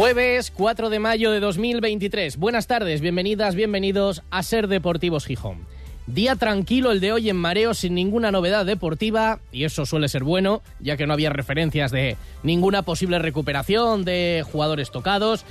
Jueves 4 de mayo de 2023. Buenas tardes, bienvenidas, bienvenidos a Ser Deportivos Gijón. Día tranquilo el de hoy en Mareo sin ninguna novedad deportiva y eso suele ser bueno, ya que no había referencias de ninguna posible recuperación de jugadores tocados.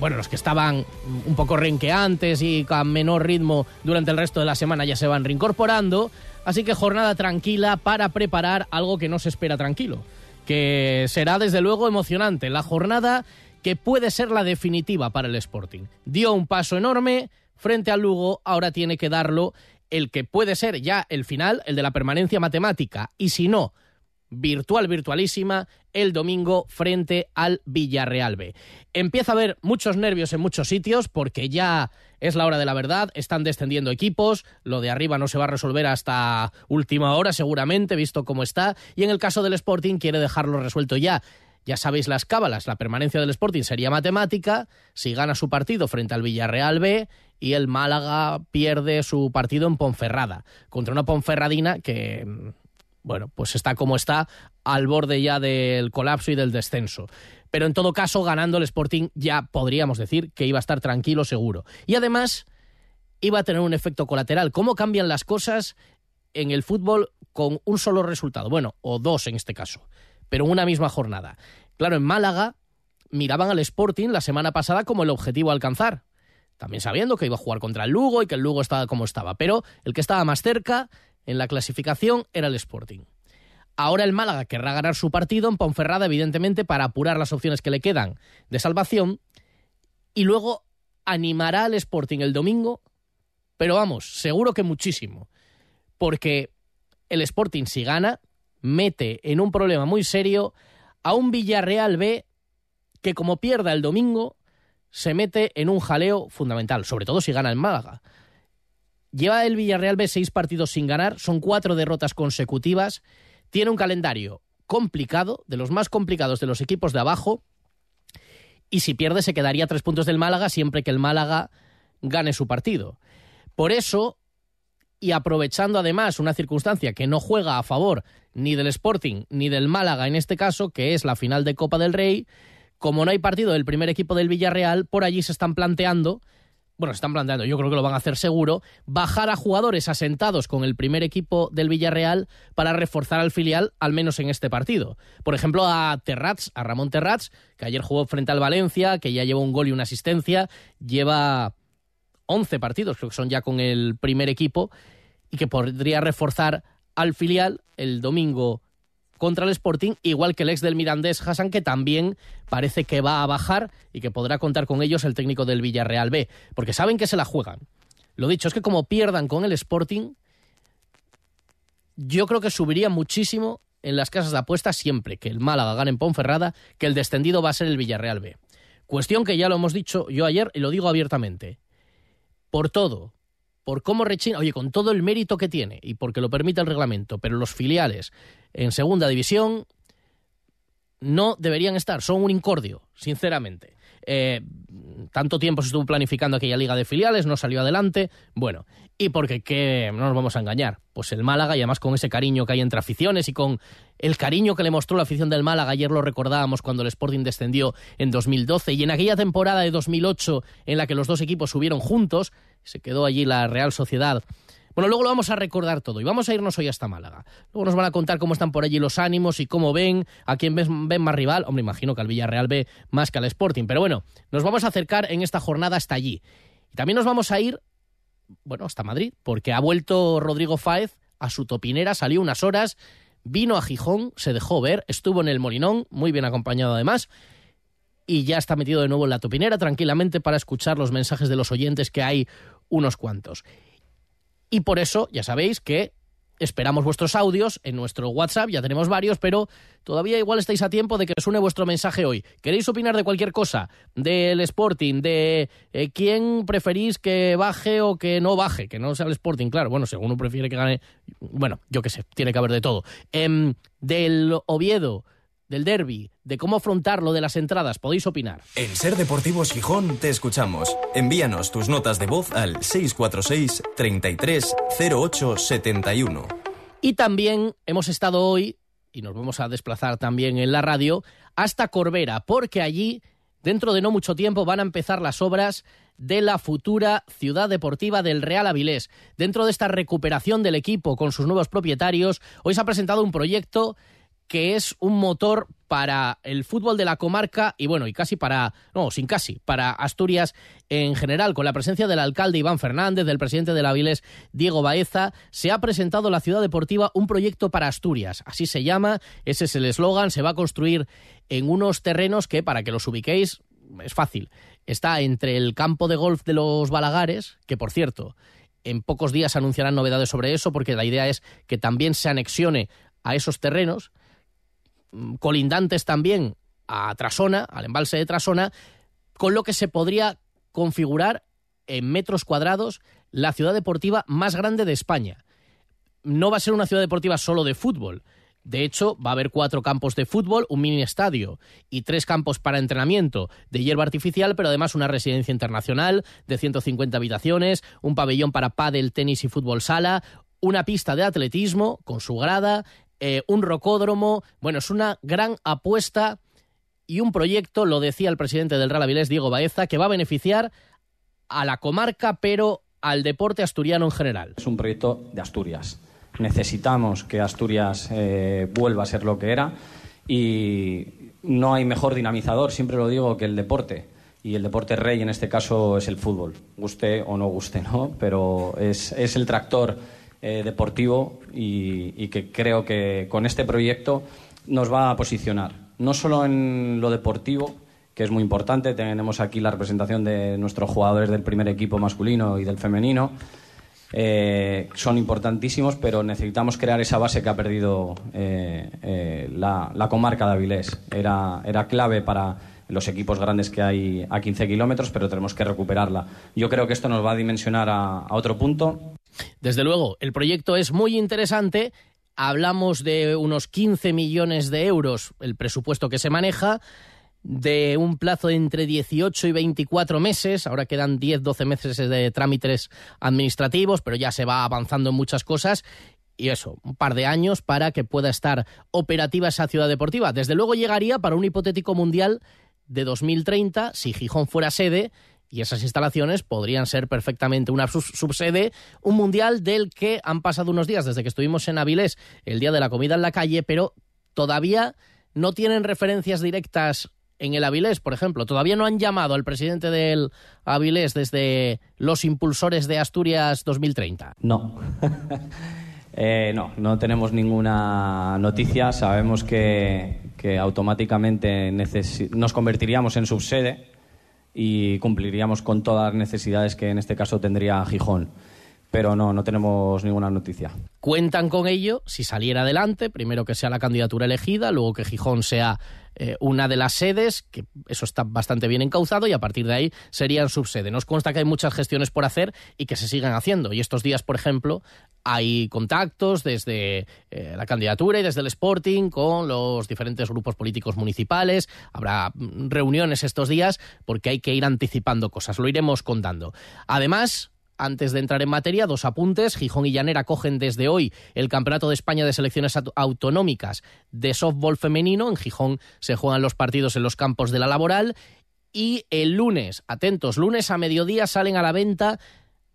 Bueno, los que estaban un poco renqueantes y con menor ritmo durante el resto de la semana ya se van reincorporando, así que jornada tranquila para preparar algo que no se espera tranquilo, que será desde luego emocionante. La jornada que puede ser la definitiva para el Sporting. Dio un paso enorme frente al Lugo, ahora tiene que darlo el que puede ser ya el final, el de la permanencia matemática, y si no, virtual, virtualísima, el domingo frente al Villarreal B. Empieza a haber muchos nervios en muchos sitios porque ya es la hora de la verdad, están descendiendo equipos, lo de arriba no se va a resolver hasta última hora seguramente, visto cómo está, y en el caso del Sporting quiere dejarlo resuelto ya. Ya sabéis las cábalas, la permanencia del Sporting sería matemática si gana su partido frente al Villarreal B y el Málaga pierde su partido en Ponferrada, contra una Ponferradina que, bueno, pues está como está, al borde ya del colapso y del descenso. Pero en todo caso, ganando el Sporting ya podríamos decir que iba a estar tranquilo seguro. Y además iba a tener un efecto colateral. ¿Cómo cambian las cosas en el fútbol con un solo resultado? Bueno, o dos en este caso pero una misma jornada. Claro, en Málaga miraban al Sporting la semana pasada como el objetivo a alcanzar. También sabiendo que iba a jugar contra el Lugo y que el Lugo estaba como estaba. Pero el que estaba más cerca en la clasificación era el Sporting. Ahora el Málaga querrá ganar su partido en Ponferrada, evidentemente, para apurar las opciones que le quedan de salvación. Y luego animará al Sporting el domingo, pero vamos, seguro que muchísimo. Porque el Sporting, si gana, mete en un problema muy serio a un Villarreal B que como pierda el domingo se mete en un jaleo fundamental, sobre todo si gana el Málaga. Lleva el Villarreal B seis partidos sin ganar, son cuatro derrotas consecutivas, tiene un calendario complicado, de los más complicados de los equipos de abajo, y si pierde se quedaría tres puntos del Málaga siempre que el Málaga gane su partido. Por eso y aprovechando además una circunstancia que no juega a favor ni del Sporting ni del Málaga en este caso, que es la final de Copa del Rey, como no hay partido del primer equipo del Villarreal, por allí se están planteando, bueno, se están planteando, yo creo que lo van a hacer seguro, bajar a jugadores asentados con el primer equipo del Villarreal para reforzar al filial, al menos en este partido. Por ejemplo, a Terrats, a Ramón Terrats, que ayer jugó frente al Valencia, que ya lleva un gol y una asistencia, lleva 11 partidos, creo que son ya con el primer equipo, y que podría reforzar al filial el domingo contra el Sporting, igual que el ex del Mirandés Hassan, que también parece que va a bajar y que podrá contar con ellos el técnico del Villarreal B, porque saben que se la juegan. Lo dicho, es que como pierdan con el Sporting, yo creo que subiría muchísimo en las casas de apuestas siempre que el Málaga gane en Ponferrada, que el descendido va a ser el Villarreal B. Cuestión que ya lo hemos dicho yo ayer y lo digo abiertamente. Por todo, por cómo rechina, oye, con todo el mérito que tiene y porque lo permite el reglamento, pero los filiales en segunda división no deberían estar, son un incordio, sinceramente. Eh, tanto tiempo se estuvo planificando aquella liga de filiales, no salió adelante, bueno, y porque ¿qué? no nos vamos a engañar, pues el Málaga y además con ese cariño que hay entre aficiones y con el cariño que le mostró la afición del Málaga, ayer lo recordábamos cuando el Sporting descendió en 2012 y en aquella temporada de 2008 en la que los dos equipos subieron juntos, se quedó allí la Real Sociedad. Bueno, luego lo vamos a recordar todo y vamos a irnos hoy hasta Málaga. Luego nos van a contar cómo están por allí los ánimos y cómo ven, a quién ven, más rival. Hombre, imagino que al Villarreal ve más que al Sporting. Pero bueno, nos vamos a acercar en esta jornada hasta allí. Y también nos vamos a ir, bueno, hasta Madrid, porque ha vuelto Rodrigo Fáez a su topinera, salió unas horas, vino a Gijón, se dejó ver, estuvo en el Molinón, muy bien acompañado además, y ya está metido de nuevo en la topinera tranquilamente para escuchar los mensajes de los oyentes que hay unos cuantos. Y por eso, ya sabéis que esperamos vuestros audios en nuestro WhatsApp, ya tenemos varios, pero todavía igual estáis a tiempo de que suene vuestro mensaje hoy. ¿Queréis opinar de cualquier cosa? Del Sporting, de eh, quién preferís que baje o que no baje, que no sea el Sporting, claro, bueno, si uno prefiere que gane, bueno, yo qué sé, tiene que haber de todo. Em, del Oviedo, del derby, de cómo afrontarlo de las entradas, podéis opinar. En Ser Deportivos Gijón te escuchamos. Envíanos tus notas de voz al 646 33 08 71. Y también hemos estado hoy, y nos vamos a desplazar también en la radio, hasta Corbera, porque allí, dentro de no mucho tiempo, van a empezar las obras de la futura ciudad deportiva del Real Avilés. Dentro de esta recuperación del equipo con sus nuevos propietarios, hoy se ha presentado un proyecto que es un motor para el fútbol de la comarca y bueno, y casi para, no, sin casi, para Asturias en general, con la presencia del alcalde Iván Fernández, del presidente de la Avilés Diego Baeza, se ha presentado la ciudad deportiva un proyecto para Asturias, así se llama, ese es el eslogan, se va a construir en unos terrenos que, para que los ubiquéis, es fácil, está entre el campo de golf de los Balagares, que por cierto, en pocos días anunciarán novedades sobre eso, porque la idea es que también se anexione a esos terrenos, colindantes también a Trasona, al embalse de Trasona, con lo que se podría configurar en metros cuadrados la ciudad deportiva más grande de España. No va a ser una ciudad deportiva solo de fútbol. De hecho, va a haber cuatro campos de fútbol, un mini estadio y tres campos para entrenamiento de hierba artificial, pero además una residencia internacional de 150 habitaciones, un pabellón para pádel, tenis y fútbol sala, una pista de atletismo con su grada, eh, un rocódromo. Bueno, es una gran apuesta y un proyecto, lo decía el presidente del Real Avilés, Diego Baeza, que va a beneficiar a la comarca, pero al deporte asturiano en general. Es un proyecto de Asturias. Necesitamos que Asturias eh, vuelva a ser lo que era y no hay mejor dinamizador, siempre lo digo, que el deporte. Y el deporte rey en este caso es el fútbol, guste o no guste, ¿no? Pero es, es el tractor eh, deportivo y, que creo que con este proyecto nos va a posicionar, no solo en lo deportivo, que es muy importante, tenemos aquí la representación de nuestros jugadores del primer equipo masculino y del femenino, eh, son importantísimos, pero necesitamos crear esa base que ha perdido eh, la, comarca de Avilés. Era, era clave para los equipos grandes que hay a 15 kilómetros, pero tenemos que recuperarla. Yo creo que esto nos va a dimensionar a otro punto desde luego, el proyecto es muy interesante. Hablamos de unos 15 millones de euros, el presupuesto que se maneja, de un plazo de entre 18 y 24 meses. Ahora quedan 10, 12 meses de trámites administrativos, pero ya se va avanzando en muchas cosas. Y eso, un par de años para que pueda estar operativa esa ciudad deportiva. Desde luego llegaría para un hipotético mundial de 2030, si Gijón fuera sede, y esas instalaciones podrían ser perfectamente una subsede, un mundial del que han pasado unos días desde que estuvimos en Avilés, el día de la comida en la calle, pero todavía no tienen referencias directas en el Avilés, por ejemplo. Todavía no han llamado al presidente del Avilés desde los impulsores de Asturias 2030. No. Eh, no, no tenemos ninguna noticia. Sabemos que, que automáticamente nos convertiríamos en subsede y cumpliríamos con todas las necesidades que en este caso tendría Gijón. Pero no, no tenemos ninguna noticia. Cuentan con ello si saliera adelante, primero que sea la candidatura elegida, luego que Gijón sea eh, una de las sedes, que eso está bastante bien encauzado, y a partir de ahí serían subsede. Nos consta que hay muchas gestiones por hacer y que se sigan haciendo. Y estos días, por ejemplo, hay contactos desde eh, la candidatura y desde el Sporting con los diferentes grupos políticos municipales. Habrá mm, reuniones estos días porque hay que ir anticipando cosas. Lo iremos contando. Además, antes de entrar en materia, dos apuntes. Gijón y Llanera cogen desde hoy el Campeonato de España de Selecciones Autonómicas de Softball Femenino. En Gijón se juegan los partidos en los campos de la laboral. Y el lunes, atentos, lunes a mediodía salen a la venta,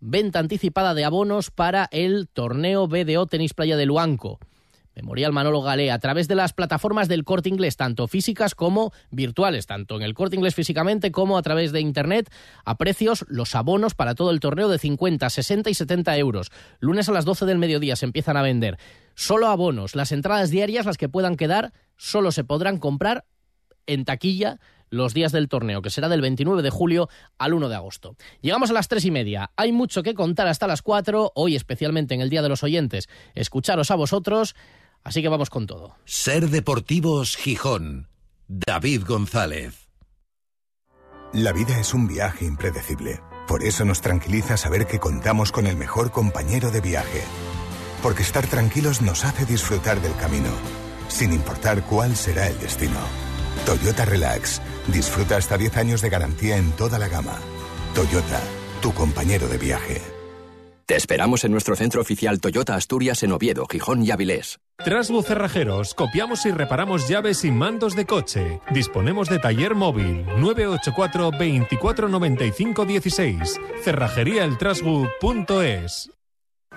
venta anticipada de abonos para el torneo BDO Tenis Playa de Luanco. Memorial Manolo Galé, a través de las plataformas del corte inglés, tanto físicas como virtuales, tanto en el corte inglés físicamente como a través de internet, a precios los abonos para todo el torneo de 50, 60 y 70 euros. Lunes a las 12 del mediodía se empiezan a vender. Solo abonos, las entradas diarias, las que puedan quedar, solo se podrán comprar en taquilla los días del torneo, que será del 29 de julio al 1 de agosto. Llegamos a las tres y media. Hay mucho que contar hasta las 4, hoy especialmente en el Día de los Oyentes. Escucharos a vosotros, así que vamos con todo. Ser Deportivos Gijón. David González. La vida es un viaje impredecible. Por eso nos tranquiliza saber que contamos con el mejor compañero de viaje. Porque estar tranquilos nos hace disfrutar del camino, sin importar cuál será el destino. Toyota Relax. Disfruta hasta 10 años de garantía en toda la gama. Toyota, tu compañero de viaje. Te esperamos en nuestro centro oficial Toyota Asturias en Oviedo, Gijón y Avilés. Trasbu Cerrajeros, copiamos y reparamos llaves y mandos de coche. Disponemos de taller móvil 984 2495 16.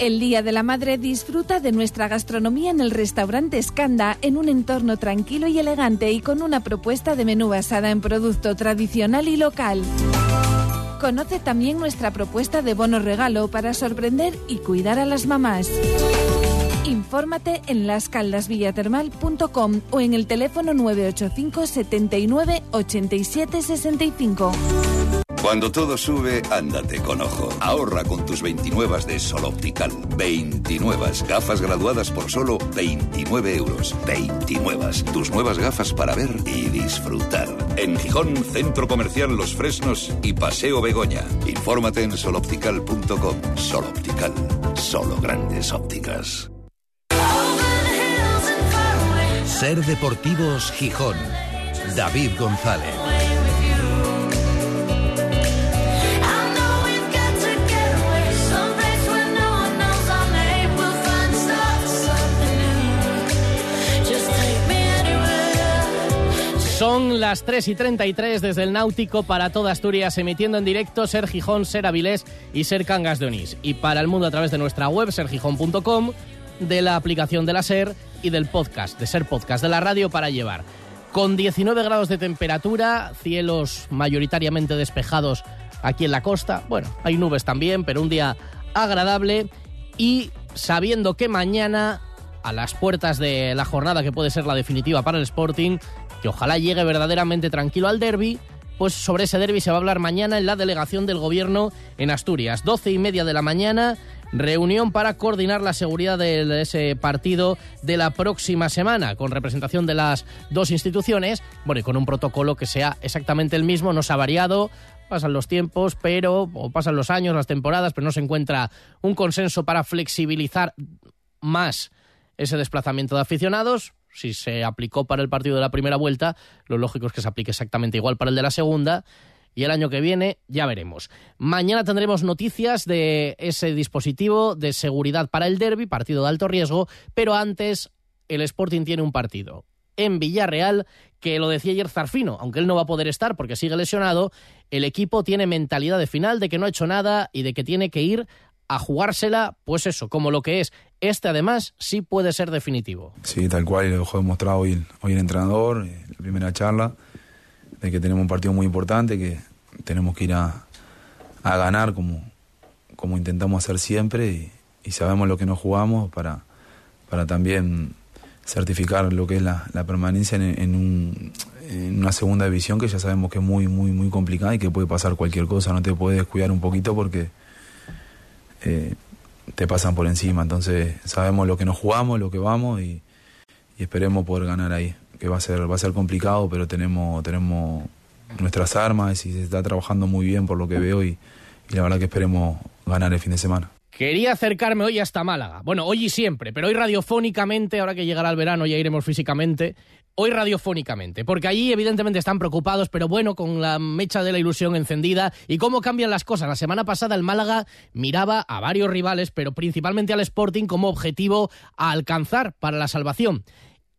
El Día de la Madre disfruta de nuestra gastronomía en el restaurante Escanda en un entorno tranquilo y elegante y con una propuesta de menú basada en producto tradicional y local. Conoce también nuestra propuesta de bono regalo para sorprender y cuidar a las mamás. Infórmate en lascaldasvillatermal.com o en el teléfono 985 79 87 65. Cuando todo sube, ándate con ojo. Ahorra con tus 29 de Sol Optical. 29 gafas graduadas por solo 29 euros. 29. Tus nuevas gafas para ver y disfrutar. En Gijón, Centro Comercial Los Fresnos y Paseo Begoña. Infórmate en soloptical.com. Sol Optical. Solo grandes ópticas. Ser Deportivos Gijón. David González. Son las 3 y 33 desde el Náutico para toda Asturias, emitiendo en directo Ser Gijón, Ser Avilés y Ser Cangas de Onís. Y para el mundo a través de nuestra web, sergijón.com, de la aplicación de la Ser y del podcast, de Ser Podcast, de la radio para llevar. Con 19 grados de temperatura, cielos mayoritariamente despejados aquí en la costa. Bueno, hay nubes también, pero un día agradable. Y sabiendo que mañana, a las puertas de la jornada que puede ser la definitiva para el Sporting, que ojalá llegue verdaderamente tranquilo al derby, pues sobre ese derby se va a hablar mañana en la delegación del gobierno en Asturias. 12 y media de la mañana, reunión para coordinar la seguridad de ese partido de la próxima semana, con representación de las dos instituciones, bueno, y con un protocolo que sea exactamente el mismo, no se ha variado, pasan los tiempos, pero, o pasan los años, las temporadas, pero no se encuentra un consenso para flexibilizar más ese desplazamiento de aficionados. Si se aplicó para el partido de la primera vuelta, lo lógico es que se aplique exactamente igual para el de la segunda. Y el año que viene ya veremos. Mañana tendremos noticias de ese dispositivo de seguridad para el derby, partido de alto riesgo, pero antes el Sporting tiene un partido en Villarreal, que lo decía ayer Zarfino, aunque él no va a poder estar porque sigue lesionado, el equipo tiene mentalidad de final, de que no ha hecho nada y de que tiene que ir a jugársela, pues eso, como lo que es. Este además sí puede ser definitivo. Sí, tal cual, lo dejó demostrado hoy, hoy el entrenador, en la primera charla, de que tenemos un partido muy importante, que tenemos que ir a, a ganar como, como intentamos hacer siempre y, sabemos lo que nos jugamos para, para también certificar lo que es la, la permanencia en, en, un, en, una segunda división que ya sabemos que es muy, muy, muy complicada y que puede pasar cualquier cosa, no te puedes descuidar un poquito porque eh, te pasan por encima, entonces sabemos lo que nos jugamos, lo que vamos y, esperemos poder ganar ahí, que va a ser, va a ser complicado, pero tenemos, tenemos nuestras armas y se está trabajando muy bien por lo que veo y, y la verdad que esperemos ganar el fin de semana. Quería acercarme hoy hasta Málaga. Bueno, hoy y siempre, pero hoy radiofónicamente, ahora que llegará el verano ya iremos físicamente. Hoy radiofónicamente, porque allí evidentemente están preocupados, pero bueno, con la mecha de la ilusión encendida y cómo cambian las cosas. La semana pasada el Málaga miraba a varios rivales, pero principalmente al Sporting como objetivo a alcanzar para la salvación.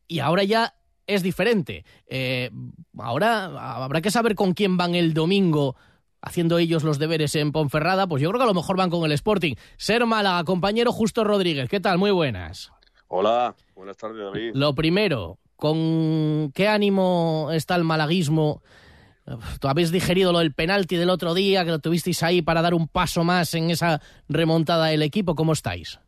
Y ahora ya es diferente. Eh, ahora habrá que saber con quién van el domingo haciendo ellos los deberes en Ponferrada, pues yo creo que a lo mejor van con el Sporting. Ser Málaga, compañero Justo Rodríguez, ¿qué tal? Muy buenas. Hola, buenas tardes David. Lo primero, ¿con qué ánimo está el malaguismo? ¿Tú habéis digerido lo del penalti del otro día, que lo tuvisteis ahí para dar un paso más en esa remontada del equipo? ¿Cómo estáis?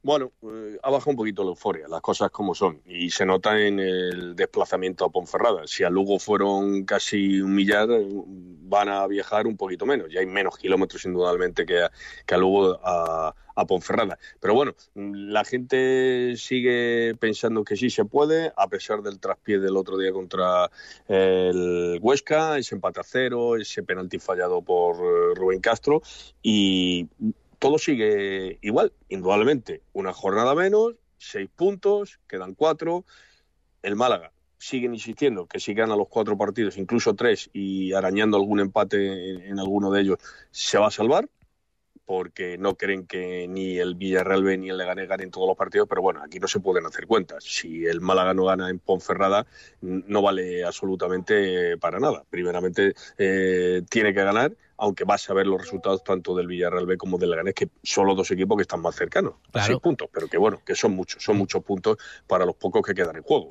Bueno, eh, ha bajado un poquito la euforia, las cosas como son, y se nota en el desplazamiento a Ponferrada. Si a Lugo fueron casi un millar, van a viajar un poquito menos. Ya hay menos kilómetros, indudablemente, que a, que a Lugo a, a Ponferrada. Pero bueno, la gente sigue pensando que sí se puede, a pesar del traspié del otro día contra el Huesca, ese empate a cero, ese penalti fallado por eh, Rubén Castro, y todo sigue igual, indudablemente. Una jornada menos, seis puntos, quedan cuatro. El Málaga siguen insistiendo que si gana los cuatro partidos, incluso tres, y arañando algún empate en, en alguno de ellos, se va a salvar porque no creen que ni el Villarreal B ni el Leganés ganen todos los partidos, pero bueno, aquí no se pueden hacer cuentas. Si el Málaga no gana en Ponferrada, no vale absolutamente para nada. Primeramente, eh, tiene que ganar, aunque vas a ver los resultados tanto del Villarreal B como del Leganés, que son los dos equipos que están más cercanos, Claro. a seis puntos, pero que bueno, que son muchos, son muchos puntos para los pocos que quedan en juego.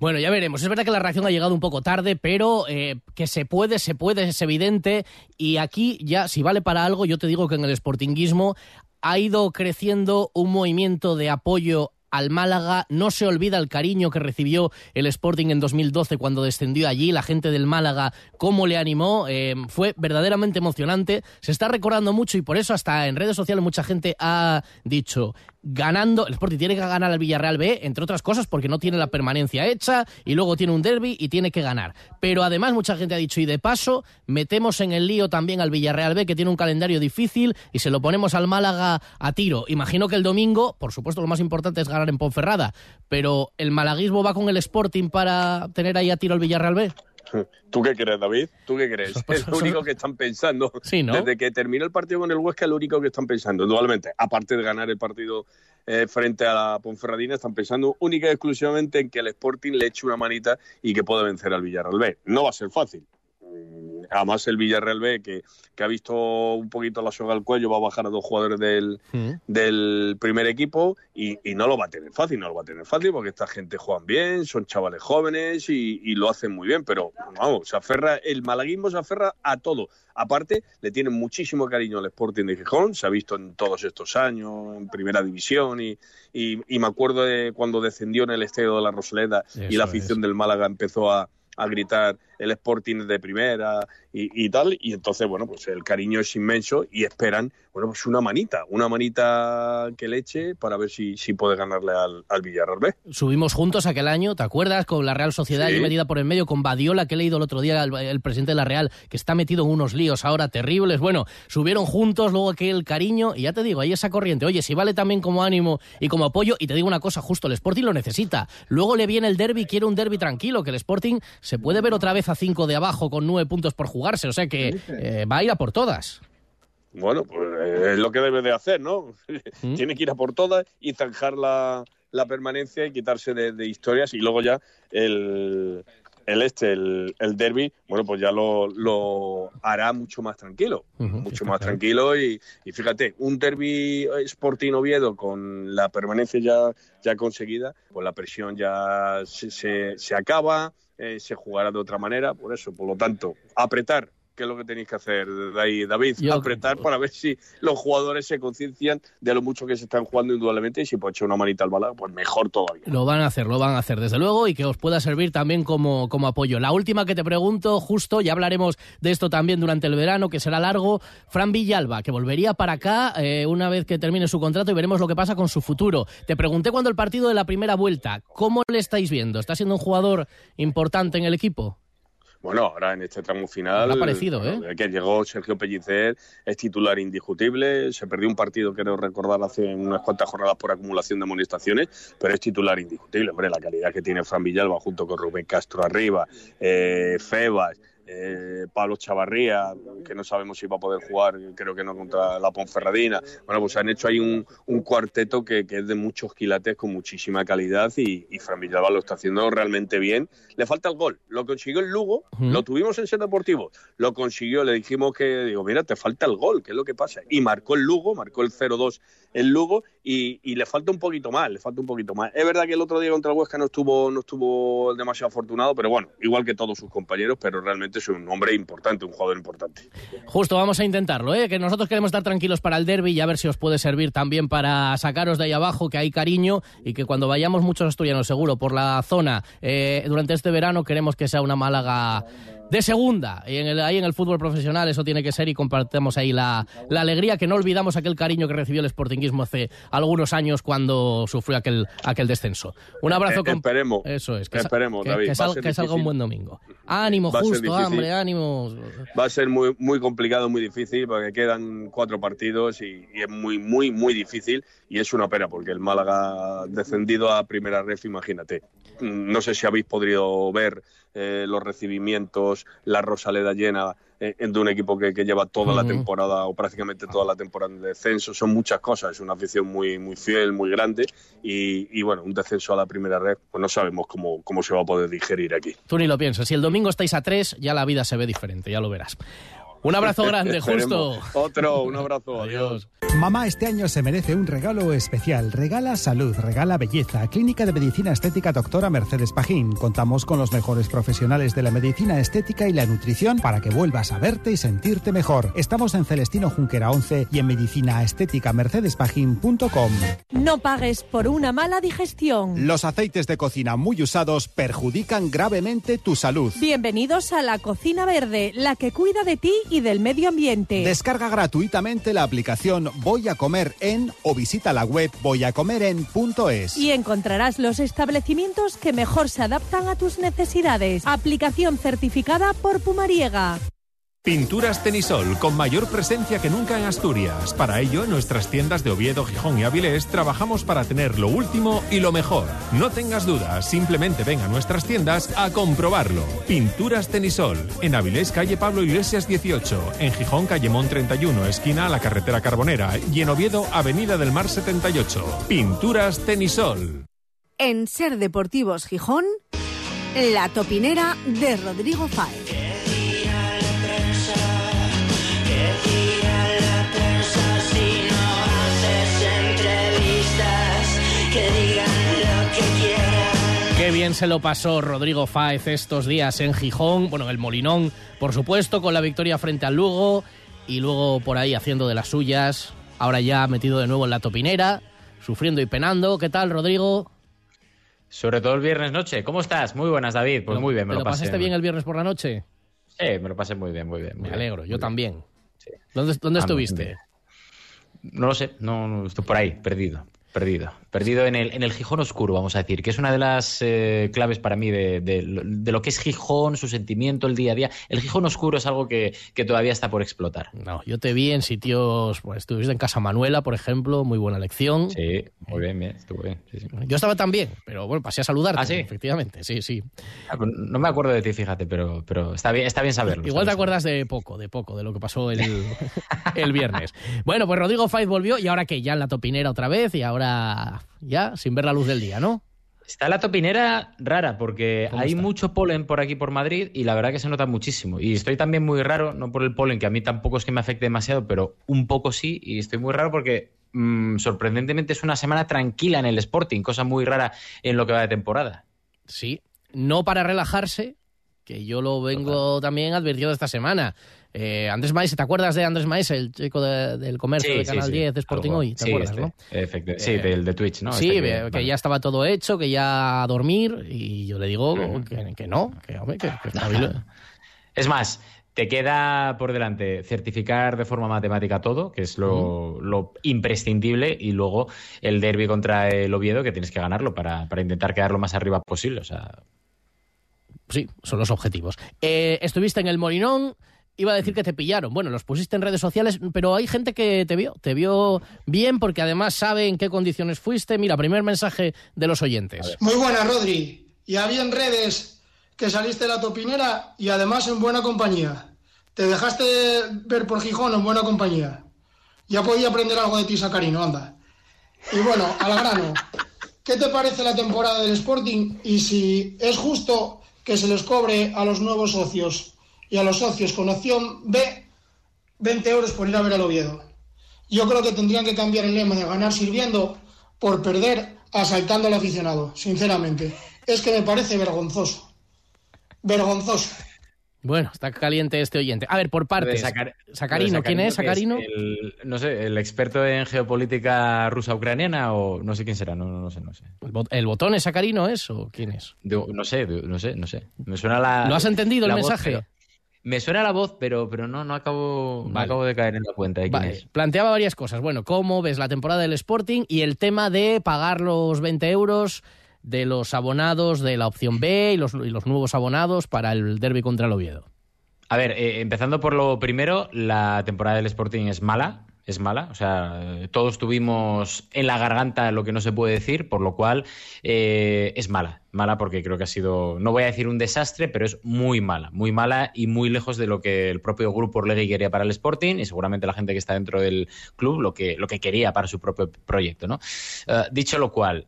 Bueno, ya veremos. Es verdad que la reacción ha llegado un poco tarde, pero eh, que se puede, se puede, es evidente. Y aquí ya, si vale para algo, yo te digo que en el sportinguismo ha ido creciendo un movimiento de apoyo al Málaga, no se olvida el cariño que recibió el Sporting en 2012 cuando descendió allí, la gente del Málaga, cómo le animó, eh, fue verdaderamente emocionante, se está recordando mucho y por eso hasta en redes sociales mucha gente ha dicho, ganando, el Sporting tiene que ganar al Villarreal B, entre otras cosas porque no tiene la permanencia hecha y luego tiene un derby y tiene que ganar. Pero además mucha gente ha dicho, y de paso, metemos en el lío también al Villarreal B, que tiene un calendario difícil, y se lo ponemos al Málaga a tiro. Imagino que el domingo, por supuesto, lo más importante es ganar en Ponferrada, pero ¿el malaguismo va con el Sporting para tener ahí a tiro al Villarreal B? ¿Tú qué crees, David? ¿Tú qué crees? Pues es lo único que están pensando. Sí, ¿no? Desde que terminó el partido con el Huesca, es lo único que están pensando. Indudablemente, aparte de ganar el partido eh, frente a la Ponferradina, están pensando única y exclusivamente en que el Sporting le eche una manita y que pueda vencer al Villarreal B. No va a ser fácil. Mm, Además, el Villarreal B, que, que ha visto un poquito la soga al cuello, va a bajar a dos jugadores del, del primer equipo y, y no lo va a tener fácil, no lo va a tener fácil porque esta gente juegan bien, son chavales jóvenes y, y lo hacen muy bien, pero vamos, se aferra, el malaguismo se aferra a todo. Aparte, le tienen muchísimo cariño al Sporting de Gijón, se ha visto en todos estos años, en primera división, y, y, y me acuerdo de cuando descendió en el estadio de la Rosaleda y la afición del Málaga empezó a, a gritar el Sporting de primera y, y tal, y entonces, bueno, pues el cariño es inmenso y esperan, bueno, pues una manita, una manita que le eche para ver si, si puede ganarle al, al Villarreal B. Subimos juntos aquel año, ¿te acuerdas? Con la Real Sociedad Sí. allí metida por el medio, con Badiola, que he leído el otro día, el, el presidente de la Real, que está metido en unos líos ahora terribles. Bueno, subieron juntos, luego aquel cariño, y ya te digo, ahí esa corriente. Oye, si vale también como ánimo y como apoyo, y te digo una cosa, justo el Sporting lo necesita. Luego le viene el derby, quiere un derby tranquilo, que el Sporting se puede ver otra vez a cinco de abajo con nueve puntos por jugarse, o sea que eh, va a ir a por todas. Bueno, pues eh, es lo que debe de hacer, ¿no? Tiene que ir a por todas y zanjar la, la permanencia y quitarse de, de historias y luego ya el, el este, el, el derby, bueno, pues ya lo, lo hará mucho más tranquilo, mucho más tranquilo y, y fíjate, un derby Sporting Oviedo con la permanencia ya, ya conseguida, pues la presión ya se, se, se acaba, eh, se jugará de otra manera, por eso, por lo tanto, apretar ¿Qué es lo que tenéis que hacer ahí, David? Apretar para ver si los jugadores se conciencian de lo mucho que se están jugando indudablemente y si puede echar una manita al balón, pues mejor todavía. Lo van a hacer, lo van a hacer, desde luego, y que os pueda servir también como, como apoyo. La última que te pregunto, justo, ya hablaremos de esto también durante el verano, que será largo, Fran Villalba, que volvería para acá eh, una vez que termine su contrato y veremos lo que pasa con su futuro. Te pregunté cuando el partido de la primera vuelta, ¿cómo le estáis viendo? ¿Está siendo un jugador importante en el equipo? Bueno, ahora en este tramo final. Ha parecido, ¿eh? Que llegó Sergio Pellicer, es titular indiscutible. Se perdió un partido, quiero recordar, hace unas cuantas jornadas por acumulación de amonestaciones, pero es titular indiscutible. Hombre, la calidad que tiene Fran Villalba junto con Rubén Castro arriba, eh, Febas eh, Pablo Chavarría, que no sabemos si va a poder jugar, creo que no contra la Ponferradina. Bueno, pues han hecho ahí un, cuarteto que, es de muchos quilates con muchísima calidad y, y Fran Villalba lo está haciendo realmente bien. Le falta el gol, lo consiguió el Lugo, lo tuvimos en Ser Deportivo, lo consiguió, le dijimos que, digo, mira, te falta el gol, ¿qué es lo que pasa? Y marcó el Lugo, marcó el 0-2 el Lugo y, y, le falta un poquito más, le falta un poquito más. Es verdad que el otro día contra el Huesca no estuvo, no estuvo demasiado afortunado, pero bueno, igual que todos sus compañeros, pero realmente es un hombre importante, un jugador importante. Justo, vamos a intentarlo, ¿eh? que nosotros queremos estar tranquilos para el derby y a ver si os puede servir también para sacaros de ahí abajo, que hay cariño y que cuando vayamos muchos asturianos seguro por la zona eh, durante este verano queremos que sea una Málaga de segunda. Y en el, ahí en el fútbol profesional eso tiene que ser y compartemos ahí la, la, alegría, que no olvidamos aquel cariño que recibió el Sportingismo hace algunos años cuando sufrió aquel, aquel descenso. Un abrazo. Eh, esperemos. Eso es. Que, esperemos, David. Que, salga un buen domingo. Ánimo, justo, hambre, ánimo. Va a ser muy, muy complicado, muy difícil, porque quedan cuatro partidos y, y es muy, muy, muy difícil. Y es una pena, porque el Málaga descendido a primera ref, imagínate. No sé si habéis podido ver eh, los recibimientos, la Rosaleda llena eh, de un equipo que, lleva toda la temporada o prácticamente toda la temporada en descenso. Son muchas cosas, es una afición muy, muy fiel, muy grande y, bueno, un descenso a la primera red, pues no sabemos cómo, cómo se va a poder digerir aquí. Tú ni lo piensas, si el domingo estáis a tres, ya la vida se ve diferente, ya lo verás. Un abrazo grande, justo. Otro, un abrazo, adiós. Mamá este año se merece un regalo especial. Regala salud, regala belleza. Clínica de Medicina Estética Doctora Mercedes Pajín. Contamos con los mejores profesionales de la medicina estética y la nutrición para que vuelvas a verte y sentirte mejor. Estamos en Celestino Junquera 11 y en medicinaestéticamercedespajín.com. No pagues por una mala digestión. Los aceites de cocina muy usados perjudican gravemente tu salud. Bienvenidos a la Cocina Verde, la que cuida de ti y del medio ambiente. Descarga gratuitamente la aplicación Voy a comer en o visita la web voyacomeren.es. Y encontrarás los establecimientos que mejor se adaptan a tus necesidades. Aplicación certificada por Pumariega. Pinturas Tenisol, con mayor presencia que nunca en Asturias. Para ello, en nuestras tiendas de Oviedo, Gijón y Avilés trabajamos para tener lo último y lo mejor. No tengas dudas, simplemente ven a nuestras tiendas a comprobarlo. Pinturas Tenisol, en Avilés, calle Pablo Iglesias 18, en Gijón, calle Mon 31, esquina a la carretera Carbonera, y en Oviedo, avenida del Mar 78. Pinturas Tenisol. En Ser Deportivos Gijón, la topinera de Rodrigo Fáez. Bien se lo pasó Rodrigo Fáez estos días en Gijón, bueno, en el Molinón, por supuesto, con la victoria frente al Lugo y luego por ahí haciendo de las suyas, ahora ya metido de nuevo en la topinera, sufriendo y penando. ¿Qué tal, Rodrigo? Sobre todo el viernes noche. ¿Cómo estás? Muy buenas, David. Pues muy bien, me lo, lo pasé. pasaste bien el viernes por la noche? Sí, me lo pasé muy bien, muy bien. me alegro, yo también. ¿Dónde, dónde estuviste? No lo sé, no, no, estoy por ahí, perdido. Perdido. Perdido en el, en el Gijón oscuro, vamos a decir, que es una de las eh, claves para mí de, de, lo que es Gijón, su sentimiento, el día a día. El Gijón oscuro es algo que, que todavía está por explotar. No, yo te vi en sitios, pues estuviste en Casa Manuela, por ejemplo, muy buena lección. Sí, muy bien, bien, estuvo bien. Sí, sí. Yo estaba también, pero bueno, pasé a saludarte, ¿Ah, sí? efectivamente, sí, sí. Ah, pues no me acuerdo de ti, fíjate, pero, pero está, bien, está bien saberlo. Igual te acuerdas de poco, de poco, de lo que pasó el, el viernes. Bueno, pues Rodrigo Faiz volvió y ahora que ya en la topinera otra vez y ahora ya sin ver la luz del día, ¿no? Está la topinera rara porque hay está? mucho polen por aquí por Madrid y la verdad que se nota muchísimo. Y estoy también muy raro, no por el polen, que a mí tampoco es que me afecte demasiado, pero un poco sí. Y estoy muy raro porque mmm, sorprendentemente es una semana tranquila en el Sporting, cosa muy rara en lo que va de temporada. Sí, no para relajarse, que yo lo vengo también advirtiendo esta semana. Eh, Andrés Maese, ¿te acuerdas de Andrés Maese, el chico del comercio Sí, de Canal sí. 10 de Sporting Algo. hoy? ¿Te Sí, acuerdas, este, no? sí, Eh, del de Twitch, ¿no? Sí, Este que, ya estaba todo hecho, que ya a dormir, y yo le digo Mm. que, que no, que, hombre, que, que espabile. Es más, te queda por delante certificar de forma matemática todo, que es lo, lo imprescindible, y luego el derby contra el Oviedo, que tienes que ganarlo para, para intentar quedar lo más arriba posible. O sea, Sí, son los objetivos. Eh, estuviste en el Molinón, iba a decir que te pillaron. Bueno, los pusiste en redes sociales, pero hay gente que te vio, te vio bien porque además sabe en qué condiciones fuiste. Mira, primer mensaje de los oyentes. Muy buena, Rodri. Y había en redes que saliste de la topinera y además en buena compañía. Te dejaste ver por Gijón en buena compañía. Ya podía aprender algo de ti, Sacarino, anda. Y bueno, al grano. ¿Qué te parece la temporada del Sporting y si es justo que se les cobre a los nuevos socios y a los socios con opción B 20 euros por ir a ver al Oviedo? Yo creo que tendrían que cambiar el lema de ganar sirviendo por perder asaltando al aficionado, sinceramente. Es que me parece vergonzoso. Vergonzoso. Bueno, está caliente este oyente. A ver, por partes. Sacar- Sacarino, ¿quién es Sacarino? el- no sé, el experto en geopolítica rusa-ucraniana o no sé quién será, no, no, no sé, no sé. ¿El, bot- el botón es Sacarino es o quién es? De- no sé, de- no sé, no sé. Me suena la. ¿Lo has entendido el voz, mensaje? pero- me suena la voz, pero, pero no, no acabo, no Vale. acabo de caer en la cuenta de quién Vale, es. planteaba varias cosas. Bueno, ¿cómo ves la temporada del Sporting y el tema de pagar los 20 euros de los abonados de la opción B y los, nuevos abonados para el derby contra el Oviedo? A ver, eh, empezando por lo primero, la temporada del Sporting es mala, es mala. O sea, todos tuvimos en la garganta lo que no se puede decir, por lo cual eh, es mala. Mala porque creo que ha sido, no voy a decir un desastre, pero es muy mala. Muy mala y muy lejos de lo que el propio grupo Orlegui quería para el Sporting y seguramente la gente que está dentro del club lo que, lo que quería para su propio proyecto, ¿no? Eh, dicho lo cual,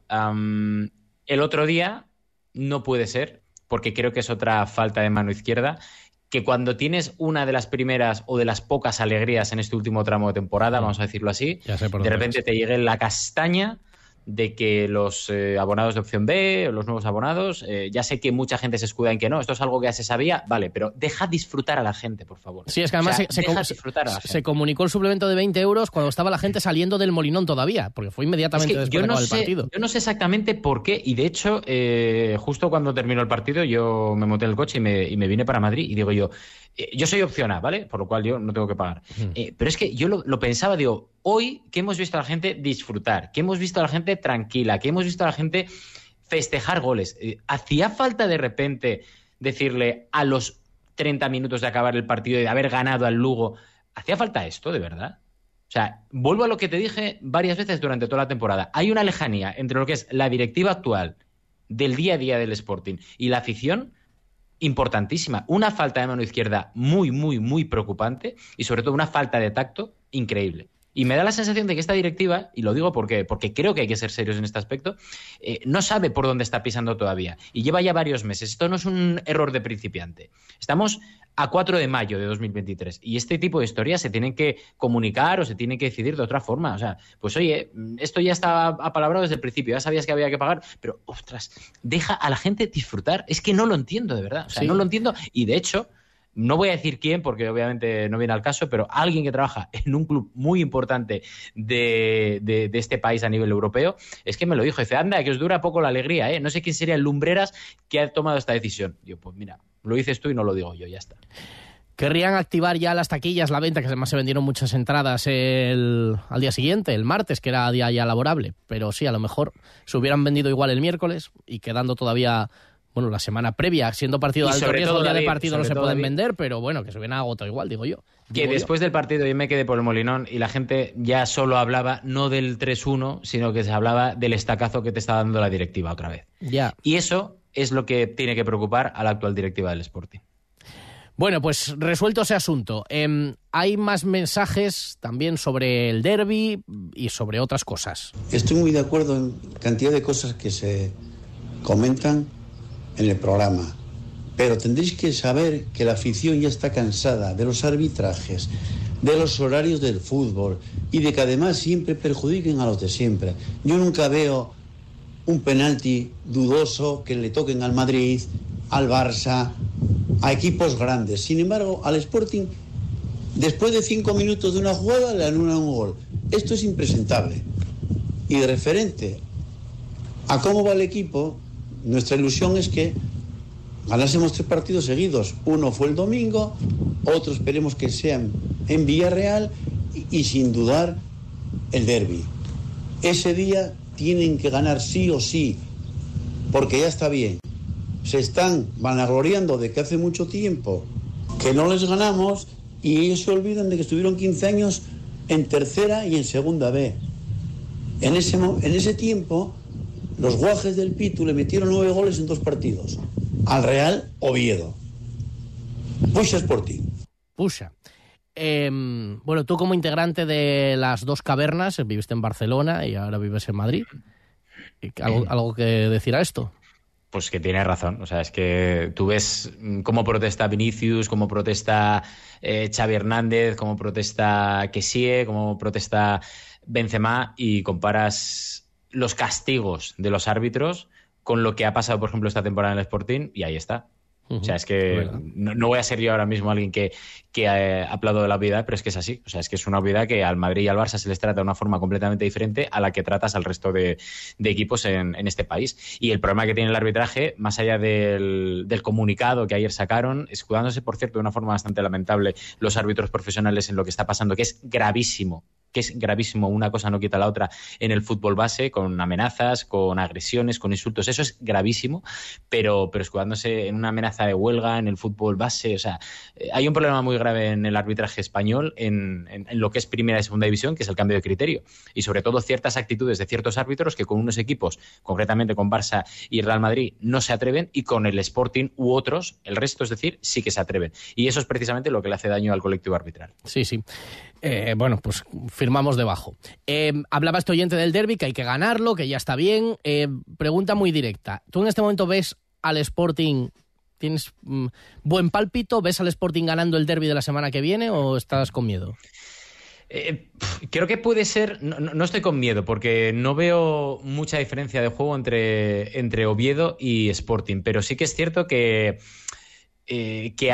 el otro día no puede ser, porque creo que es otra falta de mano izquierda, que cuando tienes una de las primeras o de las pocas alegrías en este último tramo de temporada, vamos a decirlo así, de repente te llegue la castaña de que los eh, abonados de opción B, o los nuevos abonados, eh, ya sé que mucha gente se escuda en que no, esto es algo que ya se sabía, vale, pero deja disfrutar a la gente, por favor. Sí, es que además O sea, se, se deja disfrutar a la se gente. comunicó el suplemento de 20 euros cuando estaba la gente saliendo del Molinón todavía, porque fue inmediatamente Es que después yo de no, acabar el sé, partido. yo no sé exactamente por qué, y de hecho, eh, justo cuando terminó el partido, yo me monté en el coche y me, y me vine para Madrid y digo yo, eh, yo soy opción A, ¿vale? Por lo cual yo no tengo que pagar. Eh, pero es que yo lo, lo pensaba, digo, hoy que hemos visto a la gente disfrutar, que hemos visto a la gente tranquila, que hemos visto a la gente festejar goles, eh, ¿hacía falta de repente decirle a los 30 minutos de acabar el partido y de haber ganado al Lugo, ¿hacía falta esto de verdad? O sea, vuelvo a lo que te dije varias veces durante toda la temporada. Hay una lejanía entre lo que es la directiva actual del día a día del Sporting y la afición importantísima. Una falta de mano izquierda muy, muy, muy preocupante y sobre todo una falta de tacto increíble. Y me da la sensación de que esta directiva, y lo digo porque, porque creo que hay que ser serios en este aspecto, eh, no sabe por dónde está pisando todavía. Y lleva ya varios meses. Esto no es un error de principiante. Estamos a 4 de mayo de 2023 y este tipo de historias se tienen que comunicar o se tienen que decidir de otra forma. O sea, pues oye, esto ya estaba apalabrado desde el principio, ya sabías que había que pagar, pero ostras, deja a la gente disfrutar. Es que no lo entiendo de verdad. O sea, Sí. no lo entiendo y de hecho no voy a decir quién, porque obviamente no viene al caso, pero alguien que trabaja en un club muy importante de, este país a nivel europeo, es que me lo dijo. Dice, anda, que os dura poco la alegría, ¿eh? No sé quién sería el Lumbreras que ha tomado esta decisión. Digo, pues mira, lo dices tú y no lo digo yo, ya está. Querrían activar ya las taquillas, la venta, que además se vendieron muchas entradas el, al día siguiente, el martes, que era día ya laborable. Pero sí, a lo mejor se hubieran vendido igual el miércoles y quedando todavía, bueno, la semana previa, siendo partido de alto sobre riesgo, todo, día de David, partido no se todo, pueden David. vender, pero bueno, que se hubieran agotado igual, digo yo. Que yo. después del partido yo me quedé por el Molinón y la gente ya solo hablaba no del 3-1, sino que se hablaba del estacazo que te está dando la directiva otra vez. Ya. Y eso es lo que tiene que preocupar a la actual directiva del Sporting. Bueno, pues resuelto ese asunto. Em, hay más mensajes también sobre el derby y sobre otras cosas. Estoy muy de acuerdo en cantidad de cosas que se comentan en el programa, pero tendréis que saber que la afición ya está cansada de los arbitrajes, de los horarios del fútbol y de que además siempre perjudiquen a los de siempre. Yo nunca veo un penalti dudoso que le toquen al Madrid, al Barça a equipos grandes. Sin embargo, al Sporting, después de cinco minutos de una jugada, le anulan un gol. Esto es impresentable. Y referente a cómo va el equipo, nuestra ilusión es que ganásemos tres partidos seguidos. Uno fue el domingo, otro esperemos que sean en Villarreal y, sin dudar el derby. Ese día tienen que ganar sí o sí, porque ya está bien. Se están vanagloriando de que hace mucho tiempo que no les ganamos y ellos se olvidan de que estuvieron 15 años en tercera y en segunda B. En ese, en ese tiempo, los guajes del Pitu le metieron nueve goles en dos partidos. Al Real Oviedo. Puxa Sporting. Puxa. Em, bueno, tú como integrante de las dos cavernas, viviste en Barcelona y ahora vives en Madrid. ¿Algo, algo que decir a esto? Pues que tiene razón. O sea, es que tú ves mm, cómo protesta Vinicius, cómo protesta eh, Xavi Hernández, cómo protesta Kessie, cómo protesta Benzema y comparas los castigos de los árbitros con lo que ha pasado, por ejemplo, esta temporada en el Sporting y ahí está. O sea, es que no, no voy a ser yo ahora mismo alguien que, que eh, aplaudo de la obviedad, pero es que es así. O sea, es que es una obviedad que al Madrid y al Barça se les trata de una forma completamente diferente a la que tratas al resto de, de equipos en, en este país. Y el problema que tiene el arbitraje, más allá del, del comunicado que ayer sacaron, escudándose, por cierto, de una forma bastante lamentable los árbitros profesionales en lo que está pasando, que es gravísimo que es gravísimo, una cosa no quita la otra en el fútbol base, con amenazas, con agresiones, con insultos, eso es gravísimo, pero, pero escudándose en una amenaza de huelga en el fútbol base, o sea, eh, hay un problema muy grave en el arbitraje español, en, en- en lo que es primera y segunda división, que es el cambio de criterio, y sobre todo ciertas actitudes de ciertos árbitros que con unos equipos, concretamente con Barça y Real Madrid, no se atreven, y con el Sporting u otros, el resto, es decir, sí que se atreven. Y eso es precisamente lo que le hace daño al colectivo arbitral. Sí, sí. Eh, bueno, pues firmamos debajo. Eh, hablaba este oyente del derby, que hay que ganarlo, que ya está bien. Eh, pregunta muy directa. ¿Tú en este momento ves al Sporting, tienes mm, buen pálpito, ves al Sporting ganando el derby de la semana que viene o estás con miedo? Creo que puede ser. No, estoy con miedo, porque no veo mucha diferencia de juego entre, entre Oviedo y Sporting. Pero sí que es cierto que, eh, que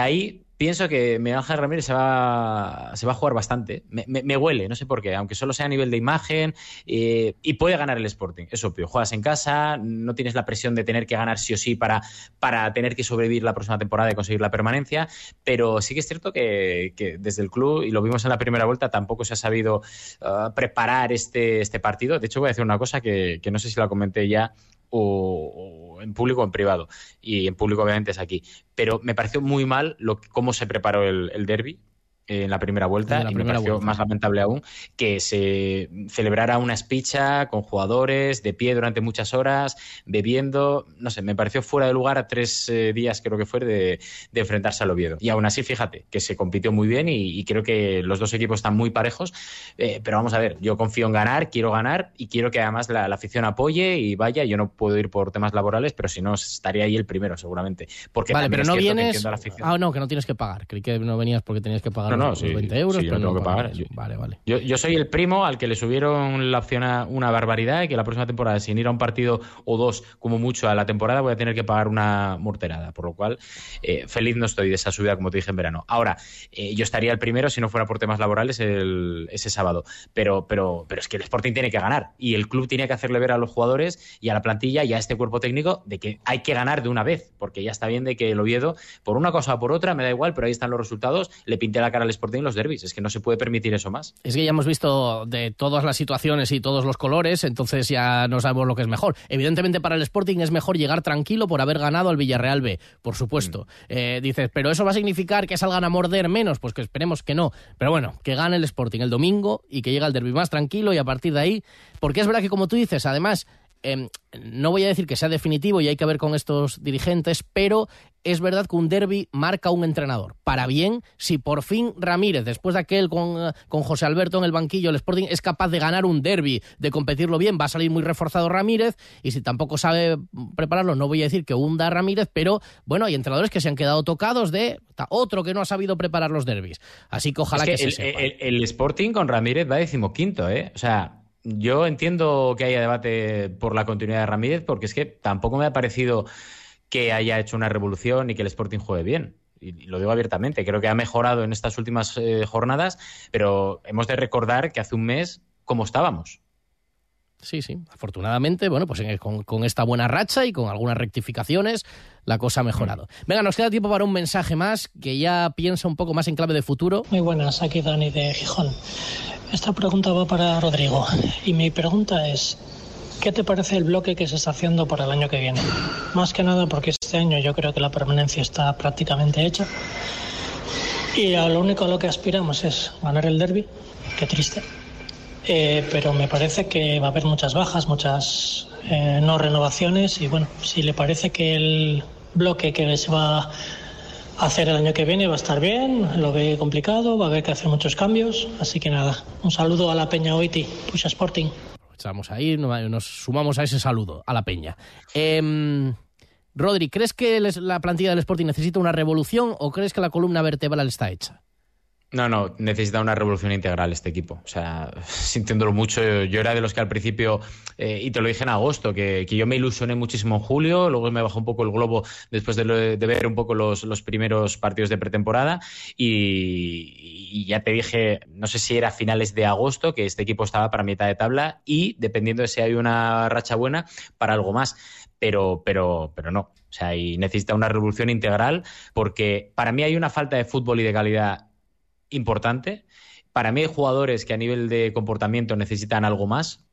pienso que Miguel Ángel Ramírez se va, se va a jugar bastante. Me, huele, no sé por qué, aunque solo sea a nivel de imagen. eh, y puede ganar el Sporting, es obvio. Juegas en casa, no tienes la presión de tener que ganar sí o sí para, para tener que sobrevivir la próxima temporada y conseguir la permanencia. Pero sí que es cierto que, desde el club, y lo vimos en la primera vuelta, tampoco se ha sabido ah, preparar este, este partido. De hecho, voy a decir una cosa que, que no sé si la comenté ya o en público o en privado. Y en público, obviamente, es aquí. Pero me pareció muy mal lo, cómo se preparó el, el derby en la primera vuelta la y primera me pareció vuelta. más lamentable aún que se celebrara una espicha con jugadores de pie durante muchas horas, bebiendo, no sé, me pareció fuera de lugar a tres eh, días creo que fue de, de enfrentarse al Oviedo. Y aún así, fíjate, que se compitió muy bien y, y creo que los dos equipos están muy parejos, eh, pero vamos a ver, yo confío en ganar, quiero ganar y quiero que además la, la afición apoye y vaya, yo no puedo ir por temas laborales, pero si no, estaría ahí el primero seguramente. Porque vale, pero no vienes. Ah, no, que no tienes que pagar. Creí que no venías porque tenías que pagar No, no, los sí, 20 euros. sí, yo pero tengo no que pagar. Yo- Vale, vale. Yo, yo soy el primo al que le subieron la opción a una barbaridad y que la próxima temporada, sin ir a un partido o dos, como mucho, a la temporada, voy a tener que pagar una morterada. Por lo cual, eh, feliz no estoy de esa subida, como te dije en verano. Ahora, eh, yo estaría el primero si no fuera por temas laborales el- ese sábado. Pero, pero, pero es que el Sporting tiene que ganar y el club tiene que hacerle ver a los jugadores y a la plantilla y a este cuerpo técnico de que hay que ganar de una vez, porque ya está bien de que el Oviedo, por una cosa o por otra, me da igual, pero ahí están los resultados, le pinté la cara al Sporting en los derbis. Es que no se puede permitir eso más. Es que ya hemos visto de todas las situaciones y todos los colores, entonces ya no sabemos lo que es mejor. Evidentemente para el Sporting es mejor llegar tranquilo por haber ganado al Villarreal B, por supuesto. Eh, dices, pero eso va a significar que salgan a morder menos, pues que esperemos que no. Pero bueno, que gane el Sporting el domingo y que llegue al derby más tranquilo y a partir de ahí, porque es verdad que como tú dices, además, eh, no voy a decir que sea definitivo y hay que ver con estos dirigentes, pero es verdad que un derby marca un entrenador. Para bien, si por fin Ramírez, después de aquel con, eh, con José Alberto en el banquillo, el Sporting es capaz de ganar un derby, de competirlo bien, va a salir muy reforzado Ramírez, y si tampoco sabe prepararlo, no voy a decir que hunda a Ramírez, pero bueno, hay entrenadores que se han quedado tocados de otro que no ha sabido preparar los derbis. Así que ojalá Es que, que se el, sepa. el- el Sporting con Ramírez va decimoquinto, ¿eh? O sea, yo entiendo que haya debate por la continuidad de Ramírez, porque es que tampoco me ha parecido que haya hecho una revolución y que el Sporting juegue bien. y lo digo abiertamente, creo que ha mejorado en estas últimas eh, jornadas, pero hemos de recordar que hace un mes, ¿cómo estábamos? Sí, sí. Afortunadamente, bueno, pues con, esta buena racha y con algunas rectificaciones, la cosa ha mejorado. Venga, nos queda tiempo para un mensaje más que ya piensa un poco más en clave de futuro. Muy buenas, aquí Dani de Gijón. Esta pregunta va para Rodrigo y mi pregunta es, ¿qué te parece el bloque que se está haciendo para el año que viene? Más que nada porque este año yo creo que la permanencia está prácticamente hecha y a lo único a lo que aspiramos es ganar el derby. Qué triste eh, pero me parece que va a haber muchas bajas, muchas eh, no renovaciones y bueno, si le parece que el bloque que se va a hacer el año que viene va a estar bien, lo ve complicado, va a haber que hacer muchos cambios, así que nada, un saludo a la Peña Oiti, Puxa Sporting. Estamos ahí, nos sumamos a ese saludo, a la Peña. Eh, Rodri, ¿crees que la plantilla del Sporting necesita una revolución o crees que la columna vertebral está hecha? No, no, necesita una revolución integral este equipo. O sea, sintiéndolo mucho, yo era de los que al principio, eh, y te lo dije en agosto, que, yo me ilusioné muchísimo en julio, luego me bajó un poco el globo después de, ver un poco los, primeros partidos de pretemporada y, ya te dije, no sé si era finales de agosto, que este equipo estaba para mitad de tabla y dependiendo de si hay una racha buena, para algo más. Pero, pero, pero no. O sea, y necesita una revolución integral porque para mí hay una falta de fútbol y de calidad importante. Para mí hay jugadores que a nivel de comportamiento necesitan algo más,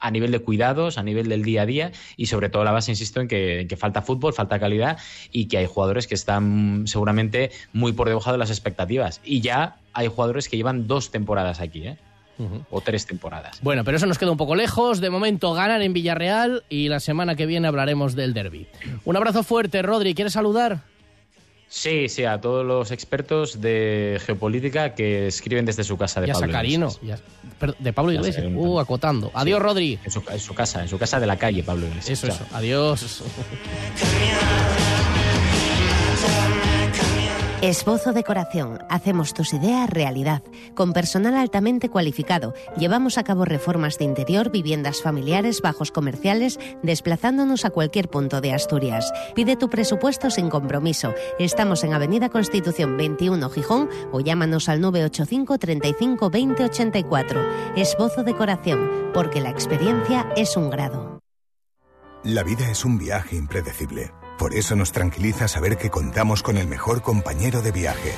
a nivel de cuidados, a nivel del día a día y sobre todo la base, insisto, en que, falta fútbol, falta calidad y que hay jugadores que están seguramente muy por debajo de las expectativas. Y ya hay jugadores que llevan dos temporadas aquí, ¿eh? O tres temporadas. Bueno, pero eso nos queda un poco lejos. De momento ganar en Villarreal y la semana que viene hablaremos del derby. Un abrazo fuerte, Rodri. ¿Quieres saludar? Sí, sí, a todos los expertos de geopolítica que escriben desde su casa de y a Pablo Sacarino, de Pablo Iglesias. Uh, acotando. Adiós, Rodri. En su, casa, en su casa de la calle, Pablo Iglesias. Eso, eso. Adiós. Esbozo Decoración. Hacemos tus ideas realidad. Con personal altamente cualificado, llevamos a cabo reformas de interior, viviendas familiares, bajos comerciales, desplazándonos a cualquier punto de Asturias. Pide tu presupuesto sin compromiso. Estamos en Avenida Constitución 21 Gijón o llámanos al 985 35 20 84. Esbozo Decoración, porque la experiencia es un grado. La vida es un viaje impredecible por eso nos tranquiliza saber que contamos con el mejor compañero de viaje.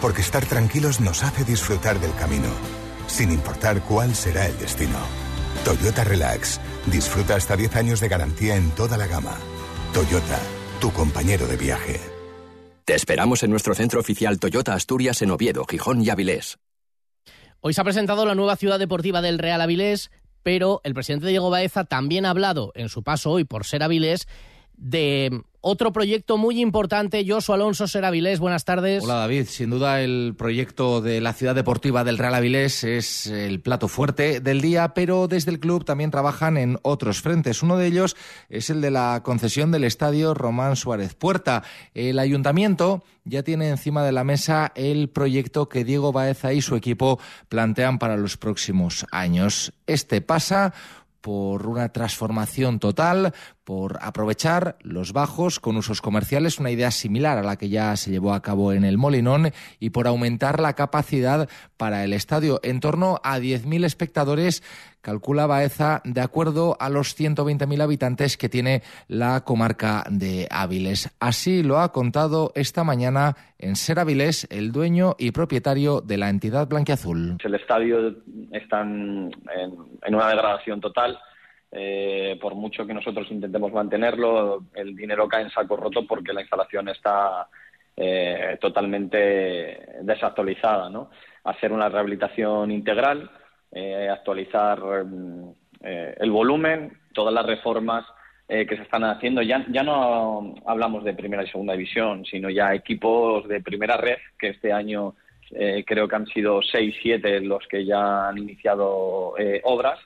Porque estar tranquilos nos hace disfrutar del camino, sin importar cuál será el destino. Toyota Relax. Disfruta hasta 10 años de garantía en toda la gama. Toyota, tu compañero de viaje. Te esperamos en nuestro centro oficial Toyota Asturias en Oviedo, Gijón y Avilés. Hoy se ha presentado la nueva ciudad deportiva del Real Avilés, pero el presidente Diego Baeza también ha hablado en su paso hoy por ser Avilés de otro proyecto muy importante. Josu Alonso Seravilés, buenas tardes. Hola David, sin duda el proyecto de la ciudad deportiva del Real Avilés es el plato fuerte del día, pero desde el club también trabajan en otros frentes. Uno de ellos es el de la concesión del estadio Román Suárez Puerta. El ayuntamiento ya tiene encima de la mesa el proyecto que Diego Baeza y su equipo plantean para los próximos años. Este pasa por una transformación total, por aprovechar los bajos con usos comerciales, una idea similar a la que ya se llevó a cabo en el Molinón, y por aumentar la capacidad para el estadio en torno a 10.000 espectadores, calcula Baeza, de acuerdo a los 120.000 habitantes que tiene la comarca de Áviles. Así lo ha contado esta mañana en Ser Áviles el dueño y propietario de la entidad blanquiazul. El estadio está en, en una degradación total eh, por mucho que nosotros intentemos mantenerlo, el dinero cae en saco roto porque la instalación está eh, totalmente desactualizada. ¿no? Hacer una rehabilitación integral, eh, actualizar mm, el volumen, todas las reformas que se están haciendo. Ya, ya no hablamos de primera y segunda división, sino ya equipos de primera red, que este año creo que han sido seis, siete los que ya han iniciado obras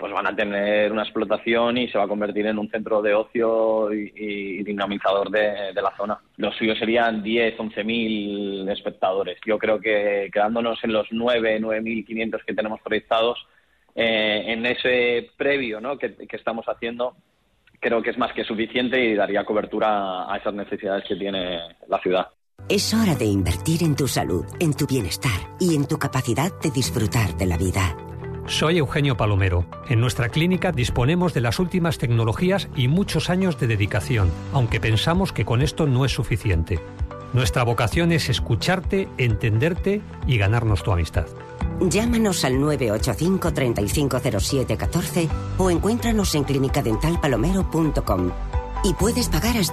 pues van a tener una explotación y se va a convertir en un centro de ocio y, dinamizador de, la zona. Los suyos serían 10, 11 mil espectadores. Yo creo que quedándonos en los 9, 9.500 que tenemos proyectados, eh, en ese previo ¿no? que, estamos haciendo, creo que es más que suficiente y daría cobertura a esas necesidades que tiene la ciudad. Es hora de invertir en tu salud, en tu bienestar y en tu capacidad de disfrutar de la vida. Soy Eugenio Palomero. En nuestra clínica disponemos de las últimas tecnologías y muchos años de dedicación, aunque pensamos que con esto no es suficiente. Nuestra vocación es escucharte, entenderte y ganarnos tu amistad. Llámanos al 985 350714 o encuéntranos en clinicadentalpalomero.com y puedes pagar hasta